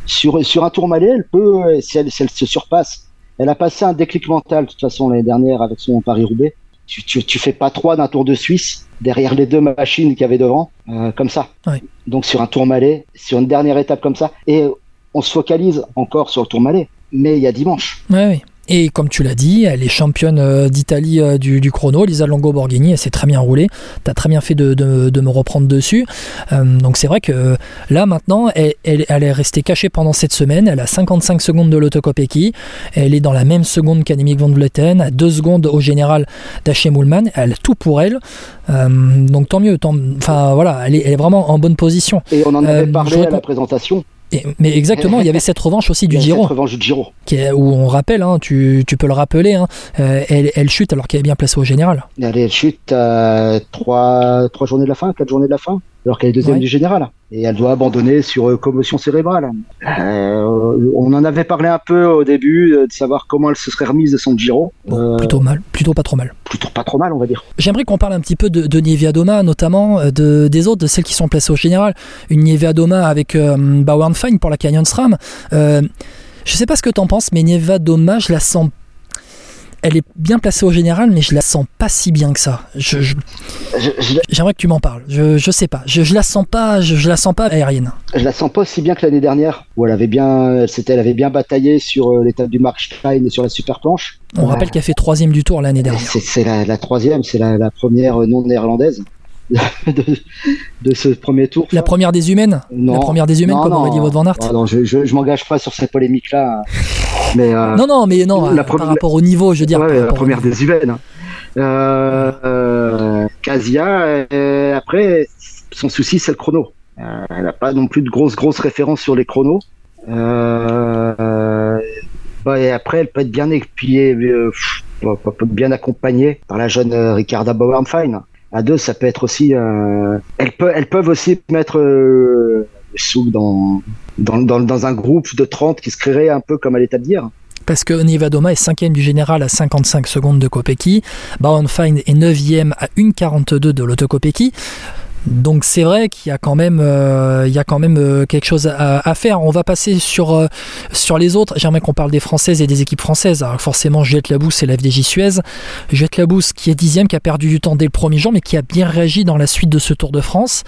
sur, sur un tourmalet, elle peut, euh, si elle, si elle se surpasse, elle a passé un déclic mental, de toute façon, l'année dernière avec son Paris-Roubaix. Tu, tu, tu fais pas trois d'un Tour de Suisse derrière les deux machines qu'il y avait devant, euh, comme ça. Donc sur un tourmalet, sur une dernière étape comme ça. Et on se focalise encore sur le tourmalet. Mais il y a dimanche. Ouais, oui. Et comme tu l'as dit, elle est championne euh, d'Italie euh, du, du chrono, Lisa Longo Borghini, elle s'est très bien roulée. Tu as très bien fait de, de- de me reprendre dessus. Euh, donc c'est vrai que là maintenant, elle, elle- elle est restée cachée pendant cette semaine. Elle a 55 secondes de l'autocopéki. Elle est dans la même seconde qu'Annemiek van Vleuten, à 2 secondes au général d'Aché Moulman. Elle a tout pour elle. Euh, donc tant mieux. tant- Enfin voilà, elle est, elle est vraiment en bonne position. Et on en avait Euh, parlé à la présentation. Et- mais exactement, il y avait cette revanche aussi du Giro, Cette revanche du Giro. qui est- où on rappelle, hein, tu, tu peux le rappeler, hein, euh, elle, elle chute alors qu'elle est bien placée au général. Elle chute à trois, trois journées de la fin, quatre journées de la fin, alors qu'elle est deuxième Ouais. du général. Et elle doit abandonner sur euh, commotion cérébrale. Euh, on en avait parlé un peu au début, euh, de savoir comment elle se serait remise de son Giro. Bon, plutôt mal, plutôt pas trop mal. plutôt pas trop mal, on va dire. J'aimerais qu'on parle un petit peu de, de Nievia Doma, notamment de, des autres, de celles qui sont placées au général. Une Nievia Doma avec Bauern Fine pour la Canyon SRAM. Je sais pas ce que t'en penses, mais Nievia Doma, je la sens. Elle est bien placée au général, mais je la sens pas si bien que ça. Je- J'aimerais que tu m'en parles. Je, je sais pas. Je, je la sens pas. Je, je la sens pas aérienne. je la sens pas aussi bien que l'année dernière, où elle avait bien, elle, s'était- elle avait bien bataillé sur euh, l'étape du Markstein et sur la super planche. On Ouais. rappelle qu'elle fait troisième du tour l'année dernière. C'est c'est la, la troisième, c'est la, la première non néerlandaise de, de ce premier tour. La première des humaines? Non. La première des humaines, Non, comme non. aurait dit Wout van Aert? Ah non, je, je, je m'engage pas sur cette polémique-là. Mais euh, Non, non, mais non. La euh, première- par rapport au niveau, je veux dire. ouais, la première des humaines. hein. Euh, Casia, après, son souci, c'est le chrono. Elle n'a pas non plus de grosses, grosses références sur les chronos. Bah, et après, elle peut être bien épiée, bien accompagnée par la jeune Ricarda Bauernfein. À deux, ça peut être aussi. Euh, elles, peuvent, aussi mettre euh, dans, dans, dans, un groupe de 30 qui se créerait un peu comme à l'étape d'hier. parce que Nivadoma est cinquième du général à 55 secondes de Kopecky, Bauernfeind est 9e à 1,42 de Lotto Kopecky. Donc c'est vrai qu'il y a quand même, euh, il y a quand même euh, quelque chose à, à faire. On va passer sur euh, sur les autres. J'aimerais qu'on parle des françaises et des équipes françaises. Alors forcément, Juliette Labousse et la FDJ Suez. Juliette Labousse qui est dixième, qui a perdu du temps dès le premier jour, mais qui a bien réagi dans la suite de ce Tour de France.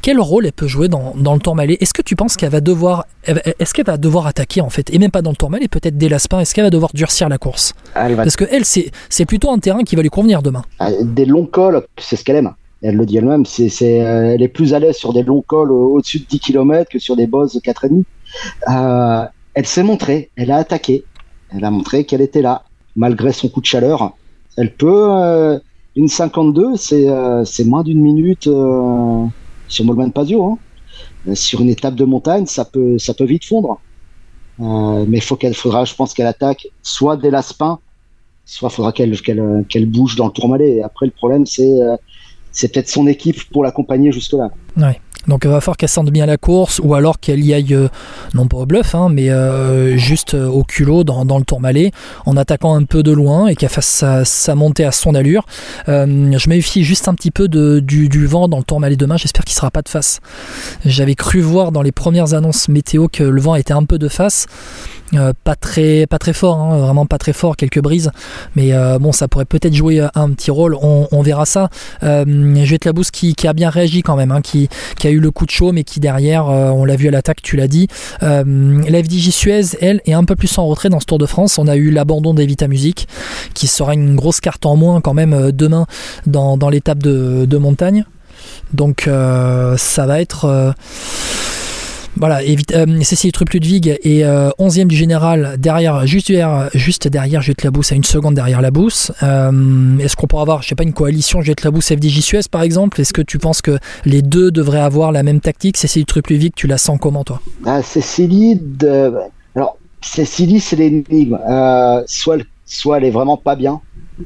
Quel rôle elle peut jouer dans, dans le Tour Malais Est-ce que tu penses qu'elle va devoir, est-ce qu'elle va devoir attaquer en fait, et même pas dans le Tour Malais, peut-être dès l'Aspin Est-ce qu'elle va devoir durcir la course? Elle va Parce que elle, c'est plutôt un terrain qui va lui convenir demain. Euh, des longs cols, c'est ce qu'elle aime. Elle le dit elle-même, c'est, c'est, euh, elle est plus à l'aise sur des longs cols au- au-dessus de 10 km que sur des bosses de 4,5. Euh, elle s'est montrée, elle a attaqué, elle a montré qu'elle était là, malgré son coup de chaleur. Elle peut, euh, une 52, c'est, euh, c'est moins d'une minute euh, sur Molman Pasio. Hein. Euh, Sur une étape de montagne, ça peut, ça peut vite fondre. Mais faut qu'elle faudra, je pense qu'elle attaque soit dès l'Aspin, soit faudra qu'elle qu'elle qu'elle bouge dans le tourmalet. Et après, le problème, c'est c'est peut-être son équipe pour l'accompagner jusque-là. Donc il va falloir qu'elle sente bien la course, ou alors qu'elle y aille, euh, non pas au bluff, hein, mais euh, juste euh, au culot dans, dans le Tour Malais, en attaquant un peu de loin et qu'elle fasse sa, montée à son allure. Je méfie juste un petit peu du, vent dans le Tour Malais demain, j'espère qu'il sera pas de face. J'avais cru voir dans les premières annonces météo que le vent était un peu de face. Pas très fort hein, vraiment pas très fort quelques brises mais bon ça pourrait peut-être jouer un petit rôle on, verra ça euh, Juliette Labousse qui, qui a bien réagi quand même hein, qui a eu le coup de chaud mais qui derrière euh, on l'a vu à l'attaque tu l'as dit. Euh, la FDJ Suez elle est un peu plus en retrait dans ce Tour de France. On a eu l'abandon d'Evita Music qui sera une grosse carte en moins quand même euh, demain dans, dans l'étape de, de montagne. Donc euh, ça va être voilà, euh, Cécile Trupp-Ludwig est euh, 11e du général, derrière, juste derrière, juste derrière Juliette Labousse, à une seconde derrière Labousse. Euh, Est-ce qu'on pourra avoir, je sais pas, une coalition Juliette Labousse FDJ Suez par exemple? Est-ce que tu penses que les deux devraient avoir la même tactique? Cécile Trupp-Ludwig, tu la sens comment toi? Ah, Cécilie, de... alors Cécilie, c'est l'énigme. Euh, soit, soit elle est vraiment pas bien,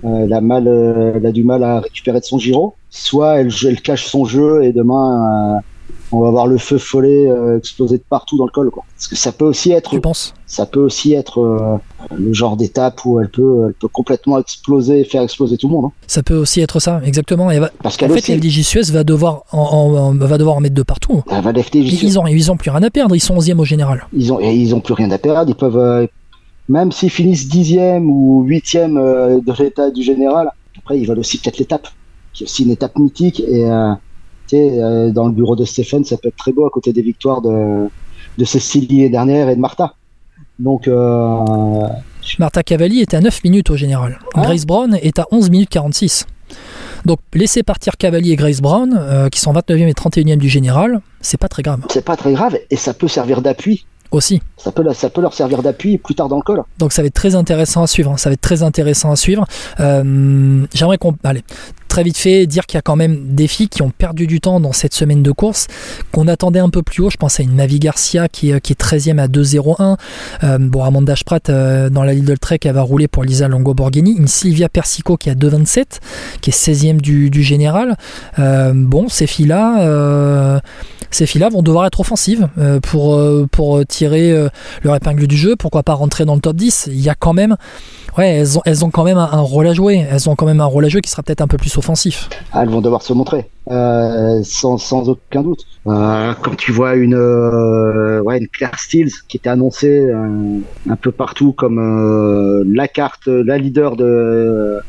euh, elle, a euh, du mal à récupérer de son Giro, soit elle, cache son jeu et demain euh, on va voir le feu follet euh, exploser de partout dans le col. Quoi. Parce que ça peut aussi être Tu penses ça peut aussi être euh, le genre d'étape où elle peut, elle peut complètement exploser, faire exploser tout le monde. hein. Ça peut aussi être ça, exactement. Et va- Parce en qu'elle fait, FDJ va devoir en, en- en- va devoir en mettre de partout. elle va l'FTJ. Ils, ils ont, ils ont plus rien à perdre, ils sont 11e au général. Ils ont, et ils ont plus rien à perdre. Ils peuvent, euh, même s'ils finissent dixième ou huitième euh, de l'état du général, après ils veulent aussi peut-être l'étape, qui est aussi une étape mythique. Et euh, euh, dans le bureau de Stéphane, ça peut être très beau à côté des victoires de, de Cécilie dernière et de Martha. Donc, euh, Martha Cavalli est à 9 minutes au général. Ah. Grace Brown est à 11 minutes 46. Donc laisser partir Cavalli et Grace Brown, euh, qui sont 29e et 31e du général, c'est pas très grave c'est pas très grave et ça peut servir d'appui. aussi. Ça peut, ça peut leur servir d'appui plus tard dans le col. Donc ça va être très intéressant à suivre. hein. Ça va être très intéressant à suivre. Euh, J'aimerais qu'on. Allez. Très vite fait, dire qu'il y a quand même des filles qui ont perdu du temps dans cette semaine de course, qu'on attendait un peu plus haut. Je pense à une Navi Garcia qui est, qui est 13e à 2,01. Euh, bon, Amanda Spratt euh, dans la Lidl Trek, elle va rouler pour Lisa Longo Borghini. Une Sylvia Persico qui est à 2,27, qui est 16e du, général. Euh, bon, ces filles-là, euh, ces filles-là vont devoir être offensives pour, pour tirer leur épingle du jeu. Pourquoi pas rentrer dans le top 10 Il y a quand même ouais, elles ont, elles ont quand même un, un rôle à jouer. Elles ont quand même un rôle à jouer qui sera peut-être un peu plus offensif. Ah, elles vont devoir se montrer, euh, sans, sans aucun doute. Euh, quand tu vois une, euh, ouais, une Claire Stills qui était annoncée un peu partout comme la carte, la leader de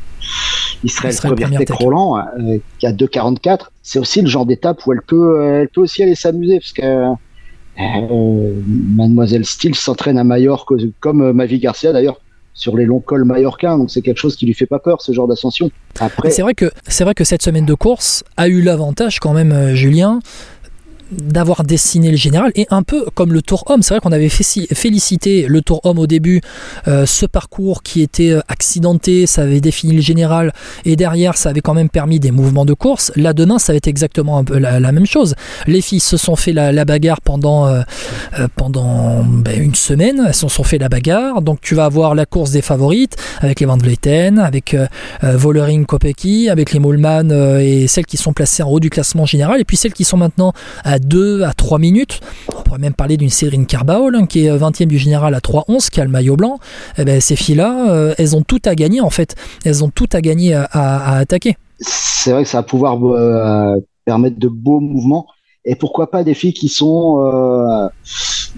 Israël, Israël Première Première Tech Tech. Roland, euh, qui a 2,44, c'est aussi le genre d'étape où elle peut, elle peut aussi aller s'amuser parce que euh, Mademoiselle Stills s'entraîne à Majorque comme Mavi Garcia d'ailleurs sur les longs cols mallorquins, donc c'est quelque chose qui lui fait pas peur ce genre d'ascension. Après, C'est vrai que c'est vrai que cette semaine de course a eu l'avantage quand même, euh, Julien, d'avoir dessiné le général et un peu comme le Tour Homme. C'est vrai qu'on avait félicité le Tour Homme au début, euh, ce parcours qui était euh, accidenté, ça avait défini le général et derrière ça avait quand même permis des mouvements de course. Là demain ça va être exactement la, même chose. Les filles se sont fait la, bagarre pendant euh, pendant ben, une semaine, elles se sont fait la bagarre. Donc tu vas avoir la course des favorites avec les Van Vleuten, avec euh, Vollering, Kopecky, avec les Mollman et celles qui sont placées en haut du classement général, et puis celles qui sont maintenant à 2 à 3 minutes. On pourrait même parler d'une Céline Carbaol hein, qui est 20e du général à 3-11, qui a le maillot blanc. Eh ben, ces filles-là, euh, elles ont tout à gagner en fait. Elles ont tout à gagner à, à- à attaquer. c'est vrai que ça va pouvoir euh, permettre de beaux mouvements. Et pourquoi pas des filles qui sont euh,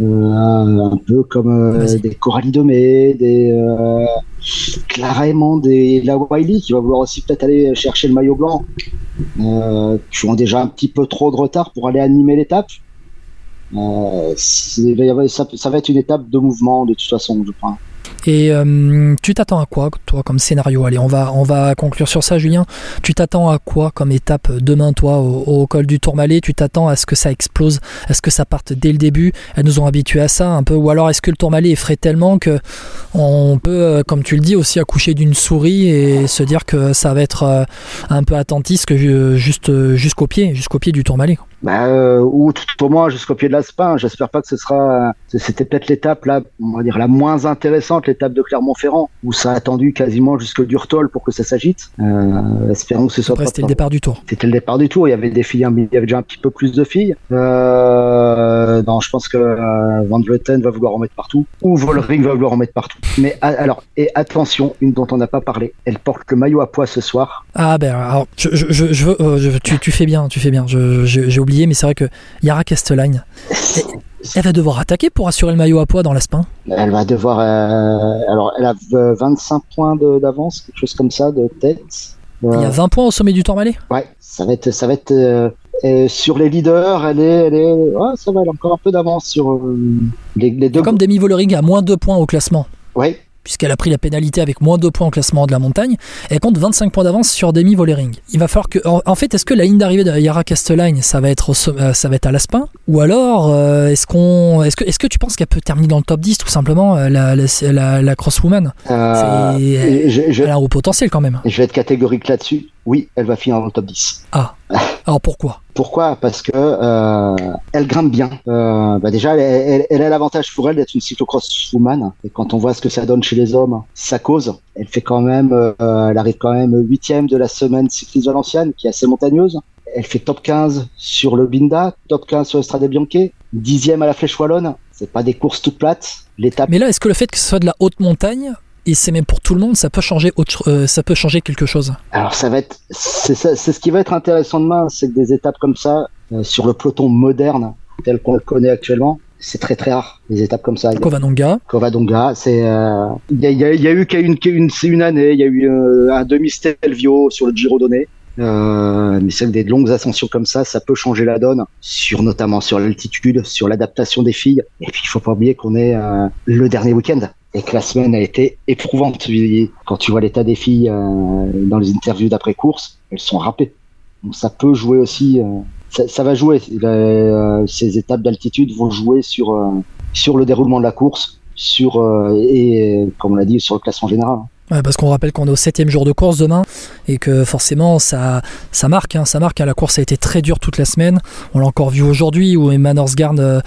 euh, un peu comme euh, Vas-y. des Coralie Domé, des euh, Clara des La Wiley qui va vouloir aussi peut-être aller chercher le maillot blanc, euh, qui ont déjà un petit peu trop de retard pour aller animer l'étape. Euh, ça, ça va être une étape de mouvement de toute façon, je crois. Et euh, tu t'attends à quoi, toi, comme scénario? Allez, on va, on va conclure sur ça, Julien. Tu t'attends à quoi comme étape demain, toi, au, col du Tourmalet? Tu t'attends à ce que ça explose À ce que ça parte dès le début? Elles nous ont habitués à ça un peu Ou alors est-ce que le Tourmalet effraie tellement que on peut, euh, comme tu le dis, aussi accoucher d'une souris et se dire que ça va être euh, un peu attentiste euh, jusqu'au pied, jusqu'au pied du Tourmalet. Bah, euh, ou tout au moins jusqu'au pied de l'Aspin. J'espère pas que ce sera. C'était peut-être l'étape là, on va dire la moins intéressante, l'étape de Clermont-Ferrand, où ça a attendu quasiment jusqu'au Durtol pour que ça s'agite. Euh, espérons que ce soit Après, c'était le départ du Tour. C'était le départ du tour. Il y avait des filles, il y avait déjà un petit peu plus de filles. Euh, non, je pense que euh, Van Vleuten va vouloir en mettre partout, ou Vollering va vouloir en mettre partout. Mais alors, et attention, une dont on n'a pas parlé. Elle porte le maillot à poids ce soir. Ah ben alors je, je, je, je veux, euh, tu, tu fais bien, tu fais bien. J'ai oublié, mais c'est vrai que Yara Castellagne, elle va devoir attaquer pour assurer le maillot à poids dans l'Aspin. Elle va devoir. euh, alors, elle a euh, 25 points d'avance, quelque chose comme ça, de tête. Il y a Euh, 20 points au sommet du Tourmalet. ouais, ça va être, ça va être euh, euh, sur les leaders. Elle est, elle est, ouais, ça va, elle a encore un peu d'avance sur les, les deux. Comme Demi Vollering a moins 2 points au classement, Ouais, puisqu'elle a pris la pénalité avec moins 2 points au classement de la montagne, elle compte 25 points d'avance sur Demi Vollering. Il va falloir que. En, fait, est-ce que la ligne d'arrivée de Yara Castellagne, ça va être, au euh, ça va être à l'Aspin? Ou alors, euh, est-ce qu'on, est-ce que, est-ce que tu penses qu'elle peut terminer dans le top 10 tout simplement, euh, la, la, la, la crosswoman? Euh, je, je- Elle a un haut potentiel quand même. je vais être catégorique là-dessus. Oui, elle va finir dans le top 10. Ah. Alors pourquoi? Pourquoi? Parce que euh, elle grimpe bien. Euh, bah déjà, elle, a l'avantage pour elle d'être une cyclocross woman. Et quand on voit ce que ça donne chez les hommes, sa cause, elle fait quand même, euh, elle arrive quand même huitième de la semaine cycliste valencienne, qui est assez montagneuse. Elle fait top 15 sur le Binda, top 15 sur Estrade Bianche, dixième à la Flèche Wallonne. C'est pas des courses toutes plates. L'étape Mais là, est-ce que le fait que ce soit de la haute montagne, et c'est même pour tout le monde, ça peut changer, autre, euh, ça peut changer quelque chose Alors ça va être, c'est ce qui va être intéressant demain, c'est que des étapes comme ça euh, sur le peloton moderne tel qu'on le connaît actuellement, c'est très très rare. Des étapes comme ça. Covanonga, Covadonga, c'est, euh, il y, il y a- il y a eu qu'une, c'est une année, il y a eu euh, un demi Stelvio sur le Giro Donné. Euh, mais c'est des longues ascensions comme ça, ça peut changer la donne, sur notamment sur l'altitude, sur l'adaptation des filles. Et puis il faut pas oublier qu'on est euh, le dernier week-end et que la semaine a été éprouvante. Quand tu vois l'état des filles euh, dans les interviews d'après course, elles sont râpées. Donc ça peut jouer aussi. euh, ça, ça va jouer. Euh, ces étapes d'altitude vont jouer sur sur le déroulement de la course, sur et comme on l'a dit sur le classement général. Parce qu'on rappelle qu'on est au septième jour de course demain et que forcément ça, ça marque, hein, ça marque. Hein. la course a été très dure toute la semaine. On l'a encore vu aujourd'hui où Emma Norsgaard, euh,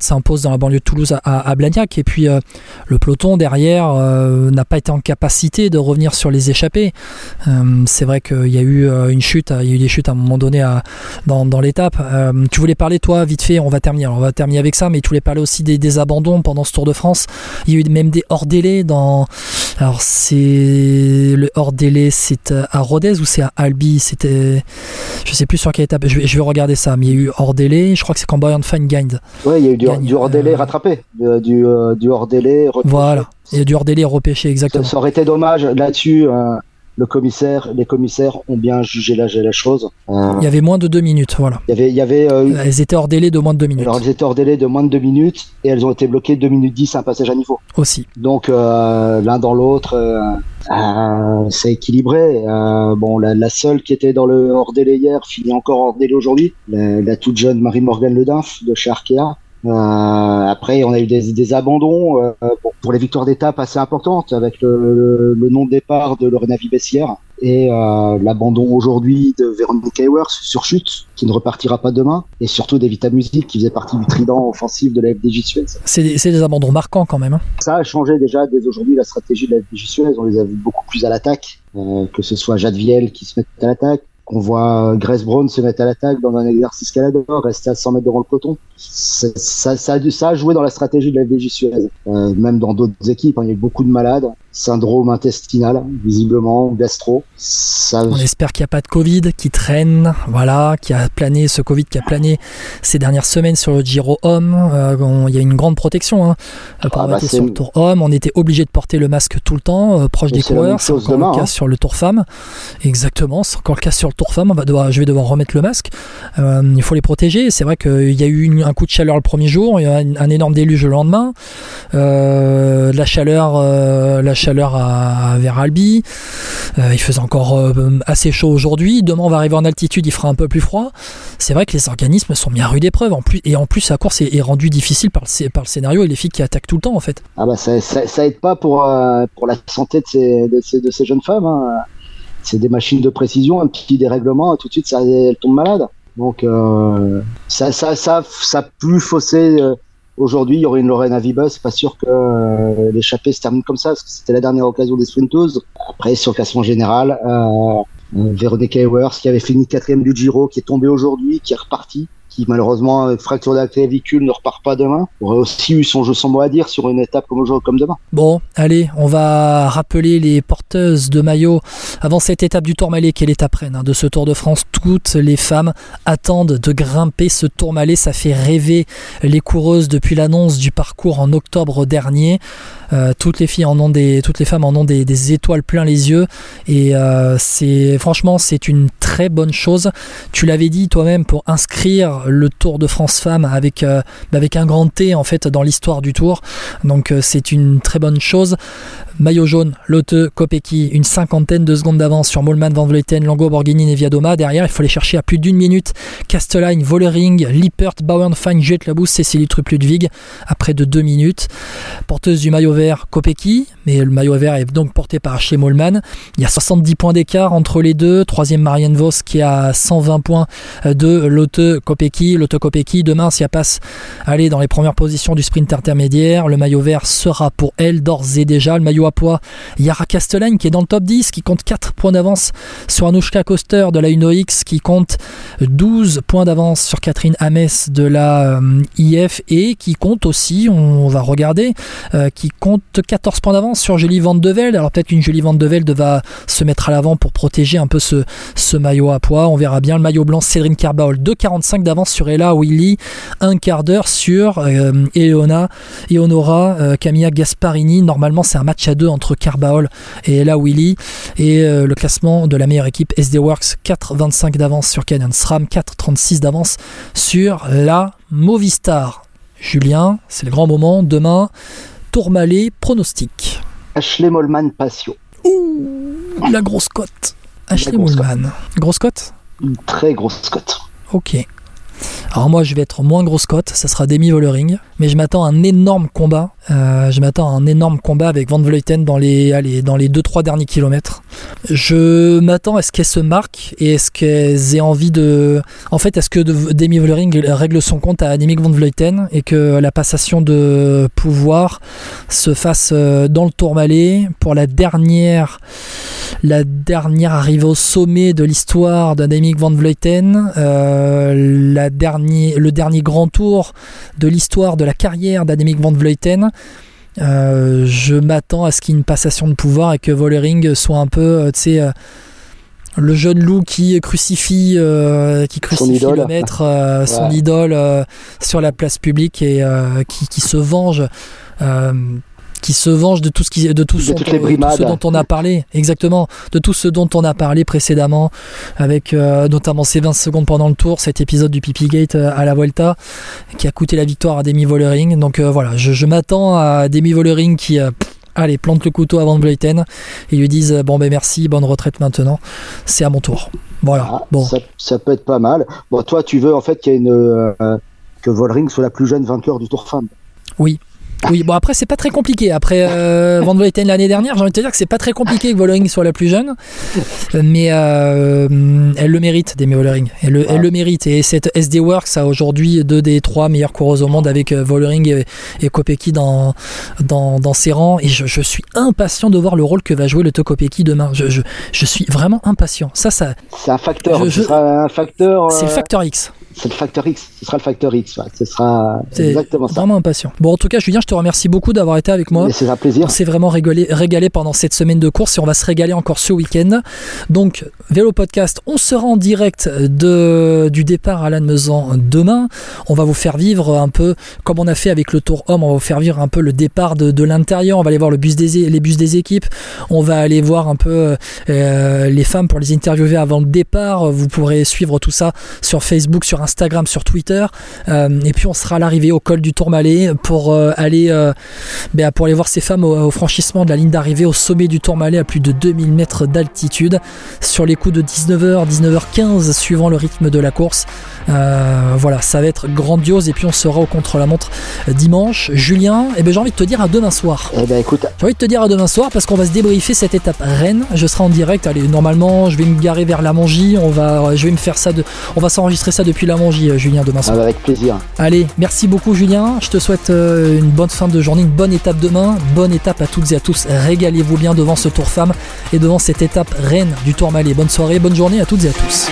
s'impose dans la banlieue de Toulouse à, Blagnac et puis euh, le peloton derrière euh, n'a pas été en capacité de revenir sur les échappées. c'est vrai qu'il y a eu une chute, il y a eu des chutes à un moment donné dans l'étape. tu voulais parler toi vite fait, on va terminer, on va terminer avec ça, mais tu voulais parler aussi des, des abandons pendant ce Tour de France. Il y a eu même des hors délais dans alors c'est le hors délai, c'est à Rodez ou c'est à Albi? C'était, je sais plus sur quelle étape. Je vais, je vais regarder ça. Mais il y a eu hors délai. Je crois que c'est quand Bayern Fine gagne. Oui, il y a eu du, hors délai euh, rattrapé, du, euh, du hors délai. Voilà. Il y a du hors délai repêché exactement. Ça, aurait été dommage là-dessus. Euh, le commissaire, les commissaires ont bien jugé la, la chose. Euh, il y avait moins de deux minutes, voilà. Il y avait, il y avait. Euh, elles étaient hors délai de moins de deux minutes. Alors elles étaient hors délai de moins de deux minutes et elles ont été bloquées 2 minutes 10 un passage à niveau. Aussi. Donc euh, l'un dans l'autre, c'est équilibré. bon, la, seule qui était dans le hors délai hier finit encore hors délai aujourd'hui. La, toute jeune Marie-Morgane Ledinf de chez Arkea. Euh, après, on a eu des, des abandons euh, pour, pour, les victoires d'étape assez importantes avec le, le, non départ de Lorena Vibessière et euh, l'abandon aujourd'hui de Véronique Hayworth sur chute qui ne repartira pas demain et surtout Devita Music qui faisait partie du trident offensif de la FDJ Suez. C'est des, des, abandons marquants quand même. Hein. Ça a changé déjà dès aujourd'hui la stratégie de la FDJ Suez. On les a vus beaucoup plus à l'attaque, euh, que ce soit Jade Viel qui se met à l'attaque, on voit Grace Brown se mettre à l'attaque dans un exercice qu'elle adore, rester à 100 mètres devant le coton. Ça, ça, ça, a joué dans la stratégie de la FDJ Suez. Euh, même dans d'autres équipes, hein, il y a eu beaucoup de malades syndrome intestinal, visiblement, gastro. Ça... On espère qu'il n'y a pas de Covid qui traîne, voilà, qui a plané, ce Covid qui a plané ces dernières semaines sur le Giro Homme. Euh, il y a une grande protection hein, pour ah, bah, sur le Tour Homme. On était obligé de porter le masque tout le temps, euh, proche des coureurs. C'est encore le cas hein. sur le Tour Femme. Exactement, c'est encore le cas sur le Tour Femme. On va devoir, je vais devoir remettre le masque. Euh, il faut les protéger. C'est vrai qu'il y a eu un coup de chaleur le premier jour, il y a un, un énorme déluge le lendemain. la chaleur, la chaleur à, vers Albi. Euh, il faisait encore euh, assez chaud aujourd'hui. Demain, on va arriver en altitude, il fera un peu plus froid. C'est vrai que les organismes sont bien rudes d'épreuve. En plus, et en plus, la course est, rendue difficile par le, par le, scénario et les filles qui attaquent tout le temps, en fait. Ah bah ça, ça, aide pas pour, euh, pour la santé de ces, jeunes femmes. Hein. C'est des machines de précision, un petit dérèglement, tout de suite, elles tombent malades. Donc, ça, ça a plus faussé Aujourd'hui, il y aurait une Lorena Vibus. Pas sûr que euh, l'échappée se termine comme ça, parce que c'était la dernière occasion des sprinteuses. Après, sur le classement général, euh, Véronique Hayworth, qui avait fini quatrième du Giro, qui est tombé aujourd'hui, qui est reparti qui malheureusement, avec fracture de la clavicule, ne repart pas demain, aurait aussi eu son jeu sans mot à dire sur une étape comme aujourd'hui, demain. Bon, allez, on va rappeler les porteuses de maillot avant cette étape du Tourmalet, qui est l'étape reine de ce Tour de France? Toutes les femmes attendent de grimper ce Tourmalet. Ça fait rêver les coureuses depuis l'annonce du parcours en octobre dernier. Euh, toutes les filles en ont des, toutes les femmes en ont des, étoiles plein les yeux et euh, franchement c'est une très bonne chose. Tu l'avais dit toi-même pour inscrire le Tour de France Femmes avec euh, avec un grand T en fait dans l'histoire du Tour. Donc c'est une très bonne chose. Maillot jaune, Lotte, Kopecky, une cinquantaine de secondes d'avance sur Molman, Van Vleuten, Longo, Borghini et Viadoma. Derrière, il faut les chercher à plus d'une minute. Castelline, Vollering, Lippert, Bauernfein, Jet Labous, Cécilie Trup-Ludwig, après de deux minutes. Porteuse du maillot vert, Kopecky, mais le maillot vert est donc porté par Ashley Molman. Il y a 70 points d'écart entre les deux. Troisième Marianne Vos qui a 120 points de Lotte Kopecky. Lotte Kopecky, demain, si elle passe aller dans les premières positions du sprint intermédiaire, le maillot vert sera pour elle d'ores et déjà. Le maillot poids. Yara Castellane qui est dans le top 10, qui compte 4 points d'avance sur Anouchka Koster de la Uno-X, qui compte 12 points d'avance sur Catherine Ames de la euh, IF et qui compte aussi, on va regarder, euh, qui compte 14 points d'avance sur Julie Van de Velde. Alors peut-être qu'une Julie Van de Velde va se mettre à l'avant pour protéger un peu ce, ce maillot à poids. On verra bien le maillot blanc Cédrine Carbaol 2,45 d'avance sur Ella Willy, un quart d'heure sur euh, Eleona, Eleonora, Camilla Gasparini. Normalement c'est un match à entre Carbaol et Ella Willy. Et euh, le classement de la meilleure équipe SD Works 4,25 d'avance sur Canyon SRAM, 4,36 d'avance sur la Movistar. Julien, c'est le grand moment. Demain, Tourmalet, pronostic. Ashley Molman Patio. Ouh, la grosse cote. Ashley Molman. Grosse cote? Une très grosse cote. Ok. Alors moi, je vais être moins grosse cote, ça sera Demi Vollering, mais je m'attends à un énorme combat. Euh, je m'attends à un énorme combat avec Van Vleuten dans les, allez, dans les 2-3 derniers kilomètres. Je m'attends à ce qu'elle se marque et est-ce qu'elle ait envie de... En fait, est-ce que Demi Vollering règle son compte à Annemiek Van Vleuten et que la passation de pouvoir se fasse euh, dans le Tourmalet pour la dernière la arrivée au sommet de l'histoire d'Annemiek van Vleuten, euh, dernier, le dernier grand tour de l'histoire de la carrière d'Annemiek van Vleuten. Euh, je m'attends à ce qu'il y ait une passation de pouvoir et que Vollering soit un peu, euh, tu sais, le jeune loup qui crucifie, qui crucifie le maître, son idole sur la place publique et qui, qui, se venge qui se venge de tout ce, qui, de tout, ce dont on a parlé, exactement, de tout ce dont on a parlé précédemment, avec euh, notamment ces 20 secondes pendant le tour, cet épisode du Pipi Gate euh, à la Vuelta, qui a coûté la victoire à Demi Vollering. Donc euh, voilà, je, m'attends à Demi Vollering qui allez, plante le couteau avant de Vleuten et lui disent bon ben merci, bonne retraite maintenant, c'est à mon tour. Voilà. Ah, bon. Ça, peut être pas mal. Bon, toi, tu veux en fait qu'il y ait une que Vollering soit la plus jeune vainqueur du Tour Femme. Oui, oui, bon après c'est pas très compliqué. Après euh, Van Vleuten l'année dernière, j'ai envie de te dire que c'est pas très compliqué que Vollering soit la plus jeune, mais euh, elle le mérite, Demi Vollering. Elle, le, elle le mérite. Et cette SD Works a aujourd'hui deux des trois meilleures coureuses au monde avec euh, Vollering et, et Kopecky dans, dans, dans, ses rangs. Et je, je, suis impatient de voir le rôle que va jouer le Kopecky demain. Je, je, je, suis vraiment impatient. Ça, ça. C'est un facteur. un facteur. C'est le facteur X c'est le facteur X. Ce sera le facteur X. Ce sera exactement ça. Vraiment impatient. Bon, en tout cas, Julien, je te remercie beaucoup d'avoir été avec moi. C'est un plaisir. On s'est vraiment régalé, régalé pendant cette semaine de course et on va se régaler encore ce week-end. Donc, Vélo Podcast, on sera en direct de, du départ à Lannemezan demain. On va vous faire vivre un peu, comme on a fait avec le Tour Homme, on va vous faire vivre un peu le départ de, de l'intérieur. On va aller voir le bus des, les bus des équipes. On va aller voir un peu euh, les femmes pour les interviewer avant le départ. Vous pourrez suivre tout ça sur Facebook, sur Instagram, sur Twitter. Euh, et puis on sera à l'arrivée au col du Tourmalet pour euh, aller euh, ben, pour aller voir ces femmes au, franchissement de la ligne d'arrivée au sommet du Tourmalet à plus de 2000 mètres d'altitude sur les coups de 19h, 19h15 suivant le rythme de la course. voilà, ça va être grandiose et puis on sera au contre-la-montre dimanche. Julien, et eh ben, j'ai envie de te dire à demain soir. Eh ben, écoute. J'ai envie de te dire à demain soir parce qu'on va se débriefer cette étape Rennes. Je serai en direct. Allez, normalement, je vais me garer vers la Mongie. On va, je vais me faire ça de, on va s'enregistrer ça depuis la Julien, demain soir. avec plaisir. Allez, merci beaucoup, Julien. Je te souhaite une bonne fin de journée, une bonne étape demain. Bonne étape à toutes et à tous. Régalez-vous bien devant ce Tour Femme et devant cette étape reine du Tour Malais. Bonne soirée, bonne journée à toutes et à tous.